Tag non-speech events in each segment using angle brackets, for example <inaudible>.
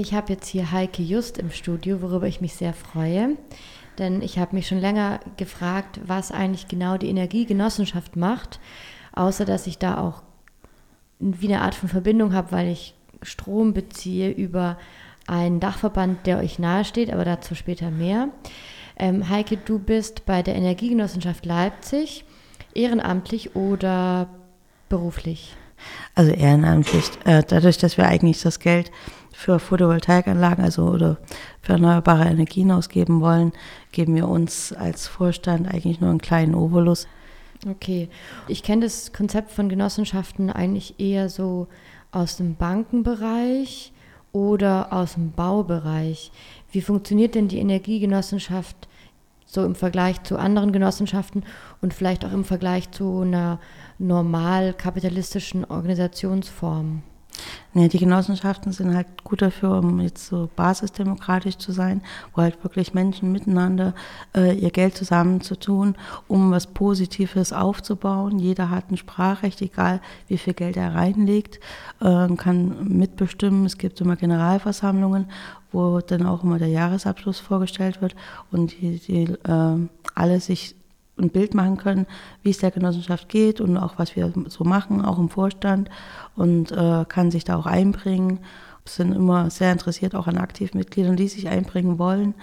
Ich habe jetzt hier Heike Just im Studio, worüber ich mich sehr freue. Denn ich habe mich schon länger gefragt, was eigentlich genau die Energiegenossenschaft macht, außer dass ich da auch wie eine Art von Verbindung habe, weil ich Strom beziehe über einen Dachverband, der euch nahesteht, aber dazu später mehr. Ähm, Heike, du bist bei der Energiegenossenschaft Leipzig ehrenamtlich oder beruflich? Also ehrenamtlich. Äh, dadurch, dass wir eigentlich das Geld für Photovoltaikanlagen, also oder für erneuerbare Energien ausgeben wollen, geben wir uns als Vorstand eigentlich nur einen kleinen Obolus. Okay. Ich kenne das Konzept von Genossenschaften eigentlich eher so aus dem Bankenbereich oder aus dem Baubereich. Wie funktioniert denn die Energiegenossenschaft so im Vergleich zu anderen Genossenschaften und vielleicht auch im Vergleich zu einer normal kapitalistischen Organisationsform? Nee, die Genossenschaften sind halt gut dafür, um jetzt so basisdemokratisch zu sein, wo halt wirklich Menschen miteinander äh, ihr Geld zusammenzutun, um was Positives aufzubauen. Jeder hat ein Sprachrecht, egal wie viel Geld er reinlegt, äh, kann mitbestimmen. Es gibt immer Generalversammlungen, wo dann auch immer der Jahresabschluss vorgestellt wird und die, die äh, alle sich ein Bild machen können, wie es der Genossenschaft geht und auch was wir so machen, auch im Vorstand und äh, kann sich da auch einbringen. Sind immer sehr interessiert auch an Aktivmitgliedern, die sich einbringen wollen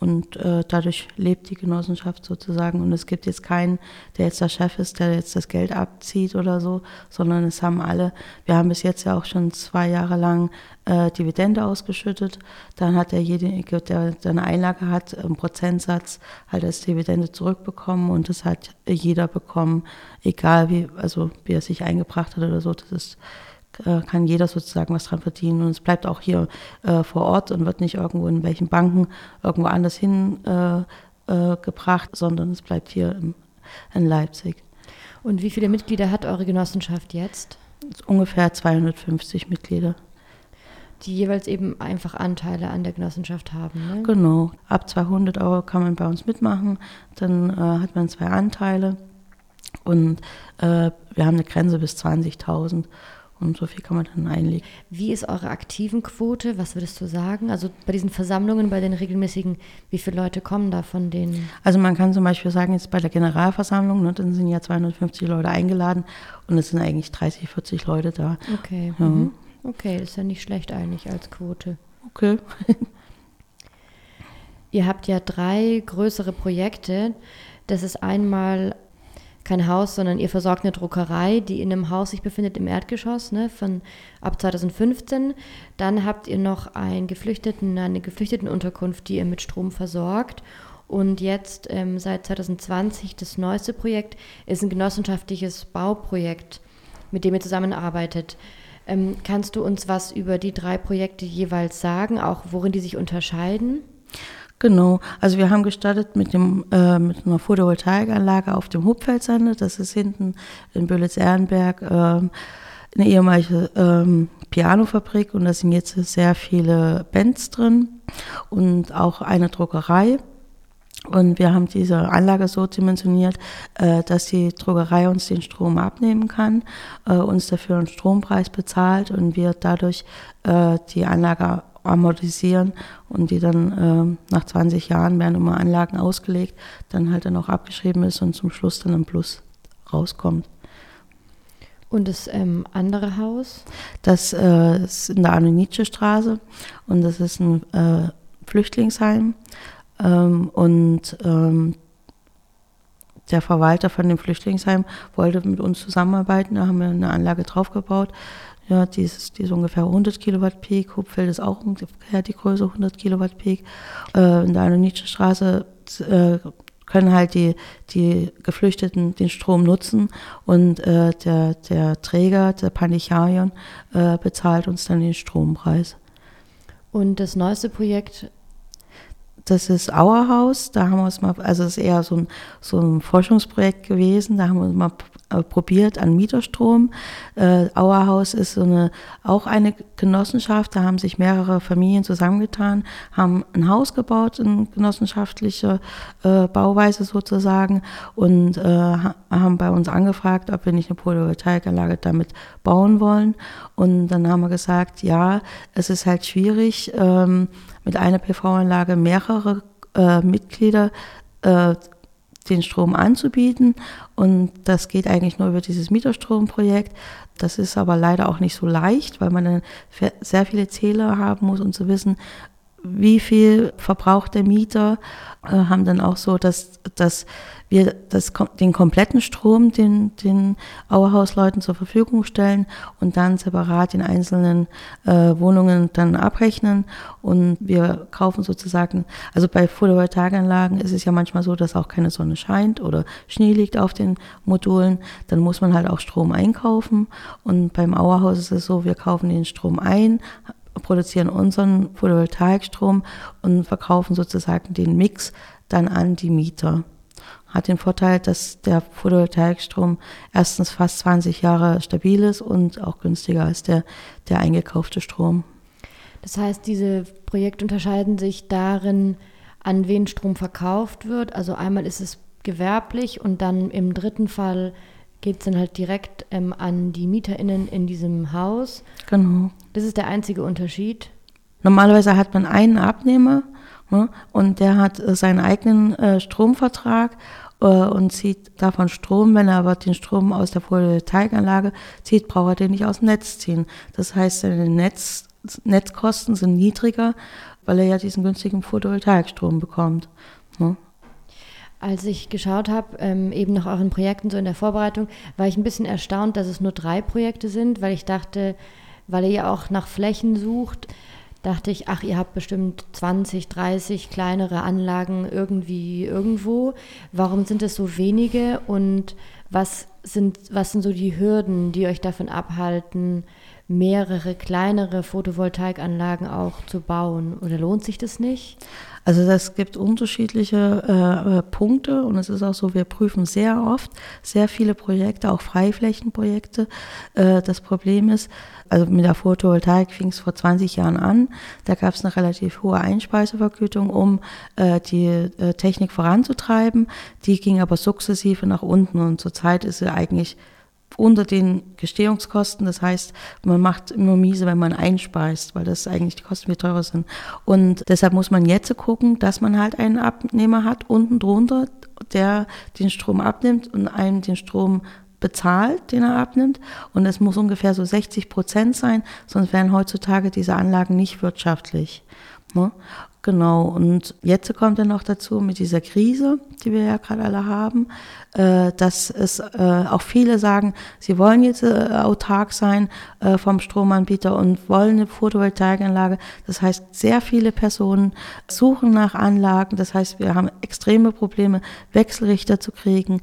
und äh, dadurch lebt die Genossenschaft sozusagen. Und es gibt jetzt keinen, der jetzt der Chef ist, der jetzt das Geld abzieht oder so, sondern es haben alle, wir haben bis jetzt ja auch schon zwei Jahre lang äh, Dividende ausgeschüttet. Dann hat derjenige, der, der eine Einlage hat, einen Prozentsatz halt als Dividende zurückbekommen und das hat jeder bekommen, egal wie, also wie er sich eingebracht hat oder so. Das ist äh, kann jeder sozusagen was dran verdienen. Und es bleibt auch hier äh, vor Ort und wird nicht irgendwo in welchen Banken irgendwo anders hingebracht, äh, äh sondern es bleibt hier in, in Leipzig. Und wie viele Mitglieder hat eure Genossenschaft jetzt? Ungefähr 250 Mitglieder. Die jeweils eben einfach Anteile an der Genossenschaft haben. Ne? Genau. Ab 200 Euro kann man bei uns mitmachen. Dann äh, hat man zwei Anteile. Und äh, wir haben eine Grenze bis 20.000. Und so viel kann man dann einlegen. Wie ist eure aktiven Quote? Was würdest du sagen? Also bei diesen Versammlungen, bei den regelmäßigen, wie viele Leute kommen da von denen? Also man kann zum Beispiel sagen, jetzt bei der Generalversammlung, ne, dann sind ja 250 Leute eingeladen und es sind eigentlich 30, 40 Leute da. Okay. Ja. Mhm. Okay, ist ja nicht schlecht eigentlich als Quote. Okay. <laughs> Ihr habt ja drei größere Projekte. Das ist einmal kein Haus, sondern ihr versorgt eine Druckerei, die in einem Haus sich befindet im Erdgeschoss, ne, von ab 2015. Dann habt ihr noch ein Geflüchteten, eine Geflüchtetenunterkunft, die ihr mit Strom versorgt. Und jetzt ähm, seit 2020 das neueste Projekt ist ein genossenschaftliches Bauprojekt, mit dem ihr zusammenarbeitet. Ähm, kannst du uns was über die drei Projekte jeweils sagen, auch worin die sich unterscheiden? Genau, also wir haben gestartet mit, dem, äh, mit einer Photovoltaikanlage auf dem Hubfeldsande. Das ist hinten in Böhlitz-Ehrenberg äh, eine ehemalige ähm, Pianofabrik und da sind jetzt sehr viele Bands drin und auch eine Druckerei. Und wir haben diese Anlage so dimensioniert, äh, dass die Druckerei uns den Strom abnehmen kann, äh, uns dafür einen Strompreis bezahlt und wir dadurch äh, die Anlage amortisieren und die dann äh, nach 20 Jahren werden immer Anlagen ausgelegt, dann halt dann auch abgeschrieben ist und zum Schluss dann im Plus rauskommt. Und das ähm, andere Haus? Das äh, ist in der Arno-Nietzsche-Straße und das ist ein äh, Flüchtlingsheim. Ähm, und ähm, der Verwalter von dem Flüchtlingsheim wollte mit uns zusammenarbeiten. Da haben wir eine Anlage draufgebaut. Ja, die ist, die ist ungefähr 100 Kilowatt Peak. Hupfeld ist auch ungefähr die Größe 100 Kilowatt Peak. Äh, in der Anonitsche Straße äh, können halt die, die Geflüchteten den Strom nutzen und äh, der, der Träger, der Panicharion, äh, bezahlt uns dann den Strompreis. Und das neueste Projekt das ist Auerhaus. Da haben wir es mal, also es ist eher so ein, so ein Forschungsprojekt gewesen. Da haben wir uns mal probiert an Mieterstrom. Äh, Auerhaus ist so eine, auch eine Genossenschaft, da haben sich mehrere Familien zusammengetan, haben ein Haus gebaut in genossenschaftlicher äh, Bauweise sozusagen und äh, haben bei uns angefragt, ob wir nicht eine Photovoltaikanlage damit bauen wollen. Und dann haben wir gesagt, ja, es ist halt schwierig, ähm, mit einer PV-Anlage mehrere äh, Mitglieder äh, den Strom anzubieten. Und das geht eigentlich nur über dieses Mieterstromprojekt. Das ist aber leider auch nicht so leicht, weil man dann sehr viele Zähler haben muss, um zu wissen, wie viel verbraucht der Mieter, äh, haben dann auch so, dass, dass wir das, den kompletten Strom den, den Auerhausleuten zur Verfügung stellen und dann separat in einzelnen äh, Wohnungen dann abrechnen. Und wir kaufen sozusagen, also bei Photovoltaikanlagen ist es ja manchmal so, dass auch keine Sonne scheint oder Schnee liegt auf den Modulen. Dann muss man halt auch Strom einkaufen. Und beim Auerhaus ist es so, wir kaufen den Strom ein, produzieren unseren Photovoltaikstrom und verkaufen sozusagen den Mix dann an die Mieter. Hat den Vorteil, dass der Photovoltaikstrom erstens fast 20 Jahre stabil ist und auch günstiger als der, der eingekaufte Strom. Das heißt, diese Projekte unterscheiden sich darin, an wen Strom verkauft wird. Also einmal ist es gewerblich und dann im dritten Fall geht es dann halt direkt ähm, an die MieterInnen in diesem Haus. Genau. Das ist der einzige Unterschied. Normalerweise hat man einen Abnehmer ne, und der hat äh, seinen eigenen äh, Stromvertrag äh, und zieht davon Strom. Wenn er aber den Strom aus der Photovoltaikanlage zieht, braucht er den nicht aus dem Netz ziehen. Das heißt, seine Netz, Netzkosten sind niedriger, weil er ja diesen günstigen Photovoltaikstrom bekommt. Ne? Als ich geschaut habe, ähm, eben nach euren Projekten so in der Vorbereitung, war ich ein bisschen erstaunt, dass es nur drei Projekte sind, weil ich dachte, weil ihr ja auch nach Flächen sucht, dachte ich, ach, ihr habt bestimmt 20, 30 kleinere Anlagen irgendwie irgendwo. Warum sind es so wenige und was sind, was sind so die Hürden, die euch davon abhalten, mehrere kleinere Photovoltaikanlagen auch zu bauen? Oder lohnt sich das nicht? Also es gibt unterschiedliche äh, äh, Punkte und es ist auch so, wir prüfen sehr oft sehr viele Projekte, auch Freiflächenprojekte. Äh, das Problem ist, also mit der Photovoltaik fing es vor 20 Jahren an. Da gab es eine relativ hohe Einspeisevergütung, um äh, die äh, Technik voranzutreiben. Die ging aber sukzessive nach unten und zurzeit ist sie eigentlich unter den Gestehungskosten. Das heißt, man macht immer miese, wenn man einspeist, weil das eigentlich die Kosten viel teurer sind. Und deshalb muss man jetzt gucken, dass man halt einen Abnehmer hat, unten drunter, der den Strom abnimmt und einem den Strom bezahlt, den er abnimmt. Und es muss ungefähr so 60 Prozent sein, sonst wären heutzutage diese Anlagen nicht wirtschaftlich. Genau, und jetzt kommt dann noch dazu mit dieser Krise, die wir ja gerade alle haben, äh, dass es äh, auch viele sagen, sie wollen jetzt äh, autark sein vom Stromanbieter und wollen eine Photovoltaikanlage. Das heißt, sehr viele Personen suchen nach Anlagen. Das heißt, wir haben extreme Probleme, Wechselrichter zu kriegen,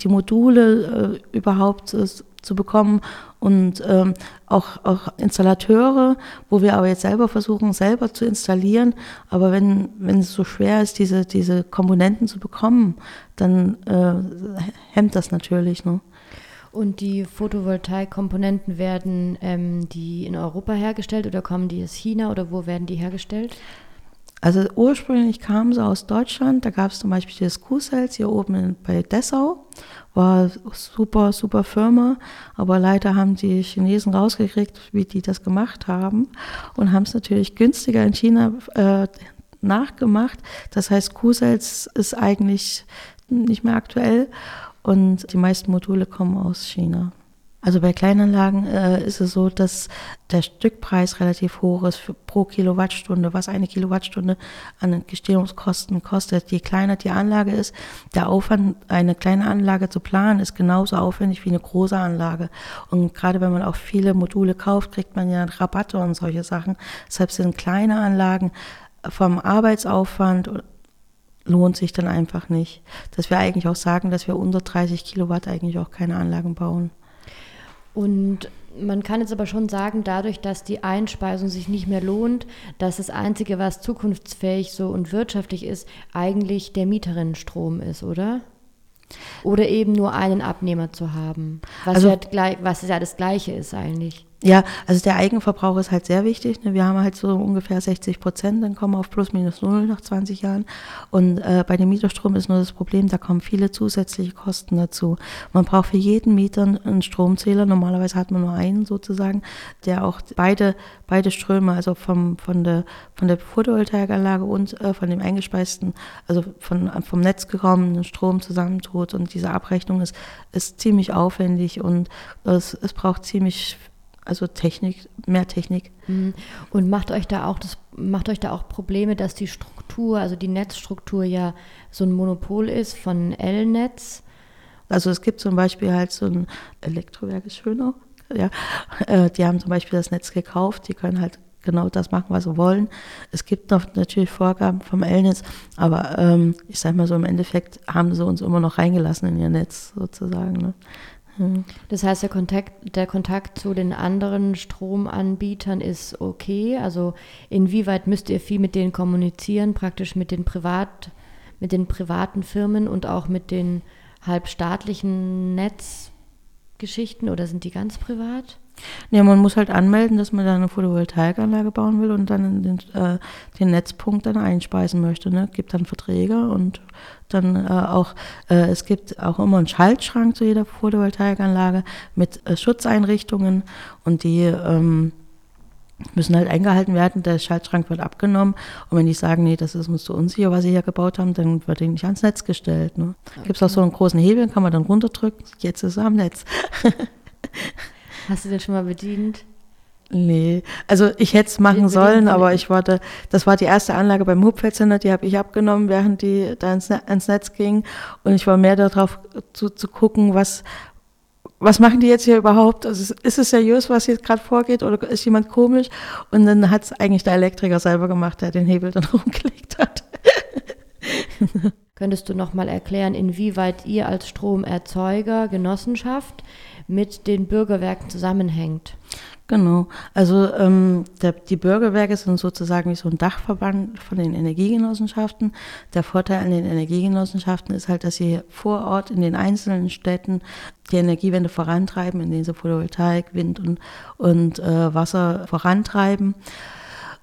die Module überhaupt zu bekommen und ähm, auch, auch Installateure, wo wir aber jetzt selber versuchen, selber zu installieren. Aber wenn, wenn es so schwer ist, diese, diese Komponenten zu bekommen, dann äh, hemmt das natürlich. Ne? Und die Photovoltaik-Komponenten werden ähm, die in Europa hergestellt oder kommen die aus China oder wo werden die hergestellt? Also ursprünglich kamen sie aus Deutschland, da gab es zum Beispiel das Q-Cells hier oben bei Dessau, war super, super Firma, aber leider haben die Chinesen rausgekriegt, wie die das gemacht haben und haben es natürlich günstiger in China äh, nachgemacht. Das heißt, Q-Cells ist eigentlich nicht mehr aktuell und die meisten Module kommen aus China. Also bei Kleinanlagen äh, ist es so, dass der Stückpreis relativ hoch ist pro Kilowattstunde, was eine Kilowattstunde an Gestehungskosten kostet. Je kleiner die Anlage ist, der Aufwand, eine kleine Anlage zu planen, ist genauso aufwendig wie eine große Anlage. Und gerade wenn man auch viele Module kauft, kriegt man ja Rabatte und solche Sachen. Deshalb sind kleine Anlagen vom Arbeitsaufwand lohnt sich dann einfach nicht. Dass wir eigentlich auch sagen, dass wir unter 30 Kilowatt eigentlich auch keine Anlagen bauen. Und man kann jetzt aber schon sagen, dadurch, dass die Einspeisung sich nicht mehr lohnt, dass das Einzige, was zukunftsfähig so und wirtschaftlich ist, eigentlich der Mieterinnenstrom ist, oder? Oder eben nur einen Abnehmer zu haben, was, Also- ja, was ja das Gleiche ist eigentlich. Ja, also der Eigenverbrauch ist halt sehr wichtig. Ne? Wir haben halt so ungefähr 60 Prozent, dann kommen wir auf plus minus null nach 20 Jahren. Und äh, bei dem Mieterstrom ist nur das Problem, da kommen viele zusätzliche Kosten dazu. Man braucht für jeden Mieter einen Stromzähler. Normalerweise hat man nur einen sozusagen, der auch beide, beide Ströme, also vom, von, der, von der Photovoltaikanlage und äh, von dem eingespeisten, also von, vom Netz gekommenen Strom zusammentut. Und diese Abrechnung ist, ist ziemlich aufwendig und es, es braucht ziemlich also Technik, mehr Technik. Mhm. Und macht euch da auch das, macht euch da auch Probleme, dass die Struktur, also die Netzstruktur ja so ein Monopol ist von L-Netz? Also es gibt zum Beispiel halt so ein Elektrowerk ist Schönau, ja, äh, die haben zum Beispiel das Netz gekauft, die können halt genau das machen, was sie wollen. Es gibt noch natürlich Vorgaben vom L-Netz, aber ähm, ich sag mal so, im Endeffekt haben sie uns immer noch reingelassen in ihr Netz sozusagen. Ne? Hm. Das heißt, der Kontakt, der Kontakt zu den anderen Stromanbietern ist okay. Also inwieweit müsst ihr viel mit denen kommunizieren, praktisch mit den Privat, mit den privaten Firmen und auch mit den halbstaatlichen Netzgeschichten oder sind die ganz privat? Ja, man muss halt anmelden, dass man da eine Photovoltaikanlage bauen will und dann den, äh, den Netzpunkt dann einspeisen möchte. Ne? Gibt dann Verträge und dann äh, auch, äh, es gibt auch immer einen Schaltschrank zu jeder Photovoltaikanlage mit äh, Schutzeinrichtungen und die ähm, müssen halt eingehalten werden. Der Schaltschrank wird abgenommen und wenn die sagen, nee, das ist uns zu unsicher, was sie hier gebaut haben, dann wird die nicht ans Netz gestellt. Ne? Gibt es auch so einen großen Hebel, kann man dann runterdrücken, jetzt ist er am Netz. <laughs> Hast du den schon mal bedient? Nee, also ich hätte es machen sollen, aber ich wollte, das war die erste Anlage beim Hubfeldcenter, die habe ich abgenommen, während die da ins, Ne- ans Netz ging. Und ich war mehr darauf zu, zu gucken, was, was machen die jetzt hier überhaupt? Also ist- ist es seriös, was hier gerade vorgeht, oder ist jemand komisch? Und dann hat es eigentlich der Elektriker selber gemacht, der den Hebel dann <laughs> rumgelegt hat. Könntest du noch mal erklären, inwieweit ihr als Stromerzeuger Genossenschaft mit den Bürgerwerken zusammenhängt? Genau. Also ähm, der, die Bürgerwerke sind sozusagen wie so ein Dachverband von den Energiegenossenschaften. Der Vorteil an den Energiegenossenschaften ist halt, dass sie vor Ort in den einzelnen Städten die Energiewende vorantreiben, indem sie Photovoltaik, Wind und, und äh, Wasser vorantreiben.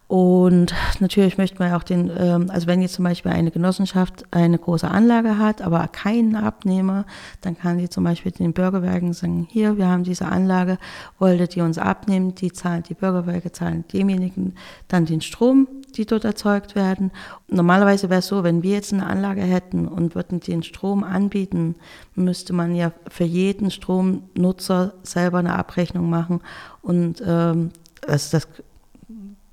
Und natürlich möchte man auch den, ähm, also wenn jetzt zum Beispiel eine Genossenschaft eine große Anlage hat, aber keinen Abnehmer, dann kann die zum Beispiel den Bürgerwerken sagen, hier, wir haben diese Anlage, wolltet ihr uns abnehmen, die zahlen, die Bürgerwerke zahlen demjenigen dann den Strom, die dort erzeugt werden. Normalerweise wäre es so, wenn wir jetzt eine Anlage hätten und würden den Strom anbieten, müsste man ja für jeden Stromnutzer selber eine Abrechnung machen und ähm, also das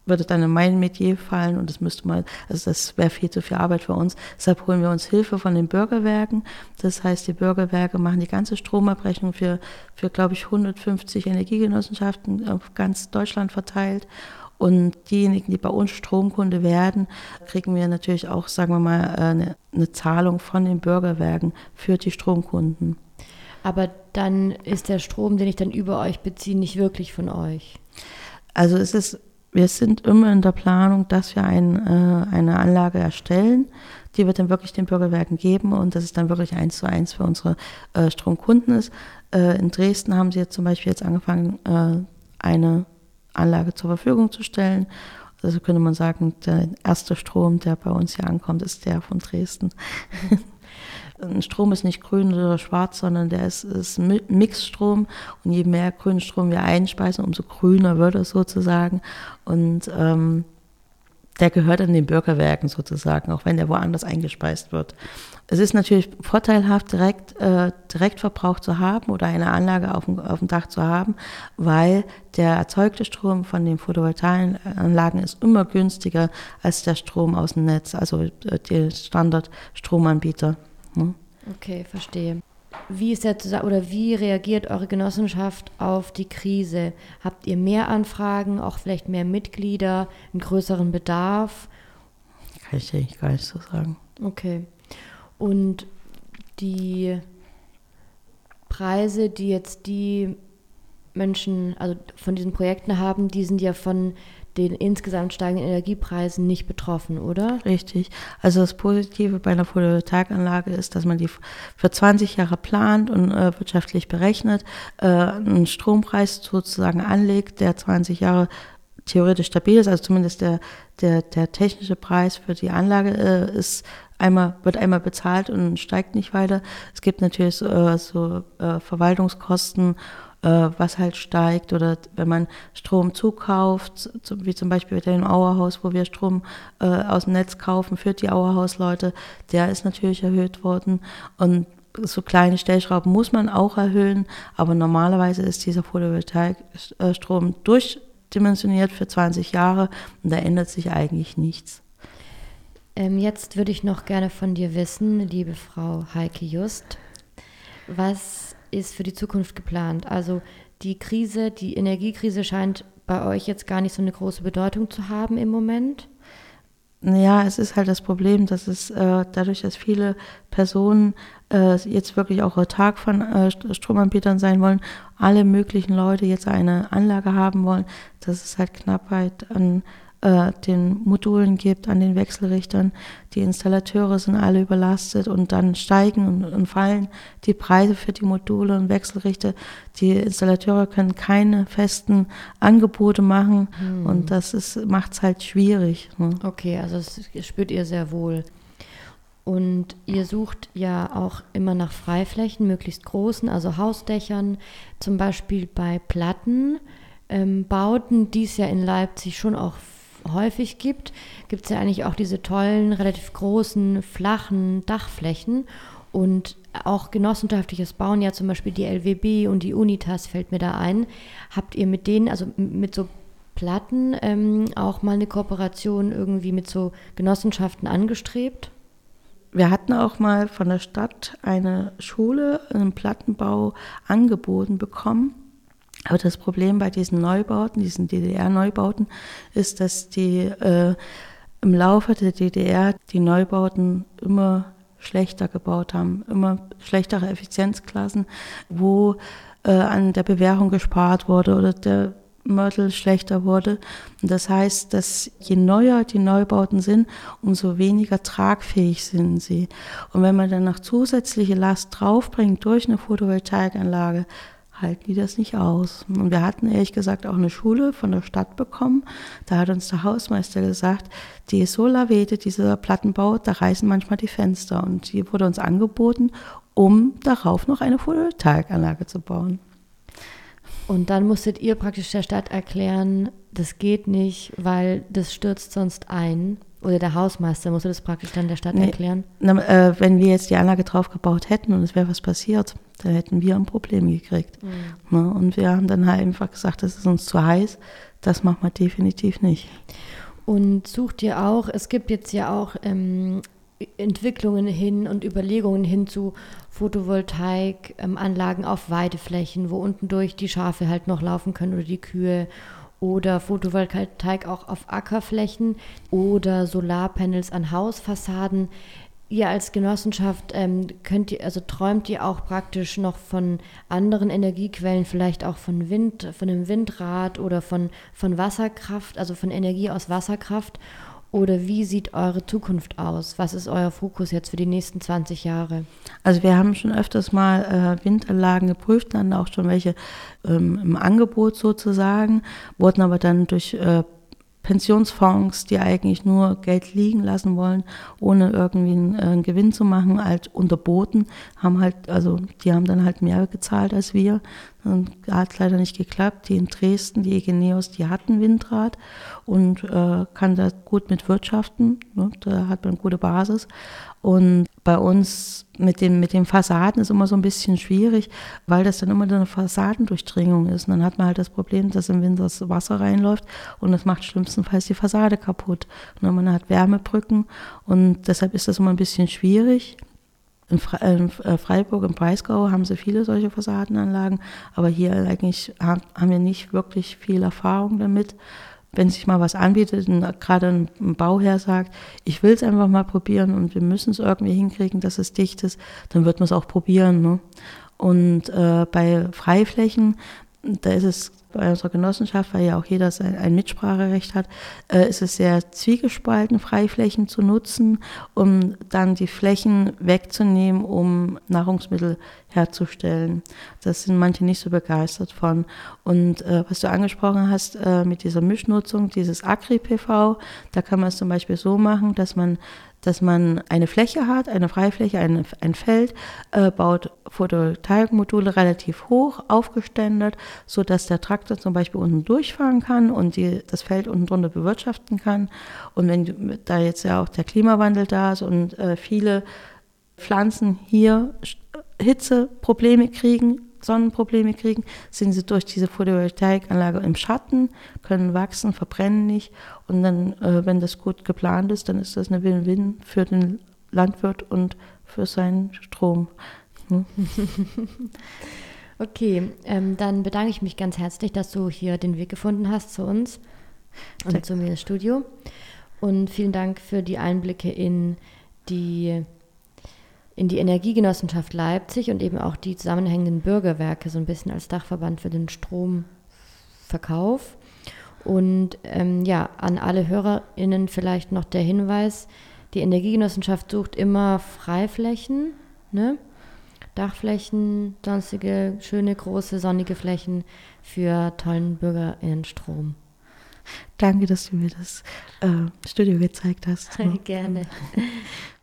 würde dann in mein Metier fallen und das müsste mal, also das wäre viel zu viel Arbeit für uns. Deshalb holen wir uns Hilfe von den Bürgerwerken. Das heißt, die Bürgerwerke machen die ganze Stromabrechnung für, für glaube ich, 150 Energiegenossenschaften auf ganz Deutschland verteilt. Und diejenigen, die bei uns Stromkunde werden, kriegen wir natürlich auch, sagen wir mal, eine, eine Zahlung von den Bürgerwerken für die Stromkunden. Aber dann ist der Strom, den ich dann über euch beziehe, nicht wirklich von euch. Also es ist, wir sind immer in der Planung, dass wir ein, äh, eine Anlage erstellen, die wird dann wirklich den Bürgerwerken geben und das ist dann wirklich eins zu eins für unsere äh, Stromkunden ist. Äh, in Dresden haben sie jetzt zum Beispiel jetzt angefangen, äh, eine Anlage zur Verfügung zu stellen. Also könnte man sagen, der erste Strom, der bei uns hier ankommt, ist der von Dresden. <laughs> Ein Strom ist nicht grün oder schwarz, sondern der ist, ist Mixstrom. Und je mehr grünen Strom wir einspeisen, umso grüner wird es sozusagen. Und ähm, der gehört an den Bürgerwerken sozusagen, auch wenn der woanders eingespeist wird. Es ist natürlich vorteilhaft, direkt, äh, Direktverbrauch zu haben oder eine Anlage auf dem, auf dem Dach zu haben, weil der erzeugte Strom von den Photovoltaikanlagen ist immer günstiger als der Strom aus dem Netz, also äh, die Standardstromanbieter. Ne? Okay, verstehe. Wie ist der oder wie reagiert eure Genossenschaft auf die Krise? Habt ihr mehr Anfragen, auch vielleicht mehr Mitglieder, einen größeren Bedarf? Kann ich dir gar nicht so sagen. Okay. Und die Preise, die jetzt die Menschen, also von diesen Projekten haben, die sind ja von den insgesamt steigenden Energiepreisen nicht betroffen, oder? Richtig. Also das Positive bei einer Photovoltaikanlage ist, dass man die für 20 Jahre plant und äh, wirtschaftlich berechnet, äh, einen Strompreis sozusagen anlegt, der 20 Jahre theoretisch stabil ist, also zumindest der, der, der technische Preis für die Anlage äh, ist einmal, wird einmal bezahlt und steigt nicht weiter. Es gibt natürlich so äh, Verwaltungskosten äh, was halt steigt oder wenn man Strom zukauft, wie zum Beispiel bei dem Auerhaus, wo wir Strom äh, aus dem Netz kaufen für die Auerhausleute, der ist natürlich erhöht worden und so kleine Stellschrauben muss man auch erhöhen, aber normalerweise ist dieser Photovoltaikstrom durchdimensioniert für 20 Jahre und da ändert sich eigentlich nichts. Ähm, jetzt würde ich noch gerne von dir wissen, liebe Frau Heike Just, was ist für die Zukunft geplant? Also die Krise, die Energiekrise scheint bei euch jetzt gar nicht so eine große Bedeutung zu haben im Moment. Ja, es ist halt das Problem, dass es äh, dadurch, dass viele Personen äh, jetzt wirklich auch autark von äh, Stromanbietern sein wollen, alle möglichen Leute jetzt eine Anlage haben wollen, dass es halt Knappheit an äh, den Modulen gibt, an den Wechselrichtern. Die Installateure sind alle überlastet und dann steigen und, und fallen die Preise für die Module und Wechselrichter. Die Installateure können keine festen Angebote machen hm. und das macht es halt schwierig. Ne? Okay, also das spürt ihr sehr wohl. Und ihr sucht ja auch immer nach Freiflächen, möglichst großen, also Hausdächern, zum Beispiel bei Platten. Ähm, Bauten, die es ja in Leipzig schon auch häufig gibt, gibt es ja eigentlich auch diese tollen, relativ großen, flachen Dachflächen. Und auch genossenschaftliches Bauen, ja zum Beispiel die LWB und die Unitas fällt mir da ein. Habt ihr mit denen, also mit so Platten, ähm, auch mal eine Kooperation irgendwie mit so Genossenschaften angestrebt? Wir hatten auch mal von der Stadt eine Schule, einen Plattenbau angeboten bekommen. Aber das Problem bei diesen Neubauten, diesen DDR-Neubauten, ist, dass die äh, im Laufe der DDR die Neubauten immer schlechter gebaut haben, immer schlechtere Effizienzklassen, wo äh, an der Bewährung gespart wurde oder der Mörtel schlechter wurde. Und das heißt, dass je neuer die Neubauten sind, umso weniger tragfähig sind sie. Und wenn man dann noch zusätzliche Last draufbringt durch eine Photovoltaikanlage, halten die das nicht aus. Und wir hatten ehrlich gesagt auch eine Schule von der Stadt bekommen. Da hat uns der Hausmeister gesagt, die ist so lavete, dieser Plattenbau, da reißen manchmal die Fenster. Und die wurde uns angeboten, um darauf noch eine Photovoltaikanlage zu bauen. Und dann musstet ihr praktisch der Stadt erklären, das geht nicht, weil das stürzt sonst ein. Oder der Hausmeister musste das praktisch dann der Stadt nee, erklären? Na, äh, wenn wir jetzt die Anlage draufgebaut hätten und es wäre was passiert, dann hätten wir ein Problem gekriegt. Mhm. Ne? Und wir haben dann halt einfach gesagt, das ist uns zu heiß, das machen wir definitiv nicht. Und sucht ihr auch, es gibt jetzt ja auch ähm, Entwicklungen hin und Überlegungen hin zu Photovoltaikanlagen ähm, auf Weideflächen, wo unten durch die Schafe halt noch laufen können oder die Kühe oder Photovoltaik auch auf Ackerflächen oder Solarpanels an Hausfassaden. Ihr als Genossenschaft ähm, könnt ihr, also träumt ihr auch praktisch noch von anderen Energiequellen, vielleicht auch von Wind, von einem Windrad oder von, von Wasserkraft, also von Energie aus Wasserkraft oder wie sieht eure Zukunft aus? Was ist euer Fokus jetzt für die nächsten 20 Jahre? Also wir haben schon öfters mal äh, Windanlagen geprüft, dann auch schon welche ähm, im Angebot sozusagen, wurden aber dann durch äh, Pensionsfonds, die eigentlich nur Geld liegen lassen wollen, ohne irgendwie einen, äh, Gewinn zu machen, halt unterboten, haben halt, also die haben dann halt mehr gezahlt als wir. Und hat leider nicht geklappt. Die in Dresden, die Egeneos, die hatten Windrad und äh, kann da gut mit wirtschaften. Ne? Da hat man eine gute Basis. Und bei uns mit, dem, mit den Fassaden ist immer so ein bisschen schwierig, weil das dann immer eine Fassadendurchdringung ist. Und dann hat man halt das Problem, dass im Winter das Wasser reinläuft und das macht schlimmstenfalls die Fassade kaputt. Und man hat Wärmebrücken und deshalb ist das immer ein bisschen schwierig. In äh, Freiburg, im Breisgau haben sie viele solche Fassadenanlagen, aber hier eigentlich haben wir nicht wirklich viel Erfahrung damit wenn sich mal was anbietet und gerade ein Bauherr sagt, ich will es einfach mal probieren und wir müssen es irgendwie hinkriegen, dass es dicht ist, dann wird man es auch probieren. Ne? Und äh, bei Freiflächen, da ist es bei unserer Genossenschaft, weil ja auch jeder ein Mitspracherecht hat, äh, ist es sehr zwiegespalten, Freiflächen zu nutzen, um dann die Flächen wegzunehmen, um Nahrungsmittel herzustellen. Das sind manche nicht so begeistert von. Und äh, was du angesprochen hast äh, mit dieser Mischnutzung, dieses Agri-PV, da kann man es zum Beispiel so machen, dass man dass man eine Fläche hat, eine Freifläche, ein, ein Feld, äh, baut Photovoltaikmodule relativ hoch aufgeständet, sodass der Traktor zum Beispiel unten durchfahren kann und die, das Feld unten drunter bewirtschaften kann. Und wenn da jetzt ja auch der Klimawandel da ist und äh, viele Pflanzen hier Hitzeprobleme kriegen, Sonnenprobleme kriegen, sind sie durch diese Photovoltaikanlage im Schatten, können wachsen, verbrennen nicht. Und dann, äh, wenn das gut geplant ist, dann ist das eine Win-Win für den Landwirt und für seinen Strom. Hm? <laughs> Okay, ähm, dann bedanke ich mich ganz herzlich, dass du hier den Weg gefunden hast zu uns und Sehr. zu mir ins Studio. Und vielen Dank für die Einblicke in die in die Energiegenossenschaft Leipzig und eben auch die zusammenhängenden Bürgerwerke so ein bisschen als Dachverband für den Stromverkauf. Und ähm, ja, an alle HörerInnen vielleicht noch der Hinweis, die Energiegenossenschaft sucht immer Freiflächen, ne? Dachflächen, sonstige schöne, große, sonnige Flächen für tollen BürgerInnen-Strom. Danke, dass du mir das äh, Studio gezeigt hast. <laughs> Gerne. <laughs>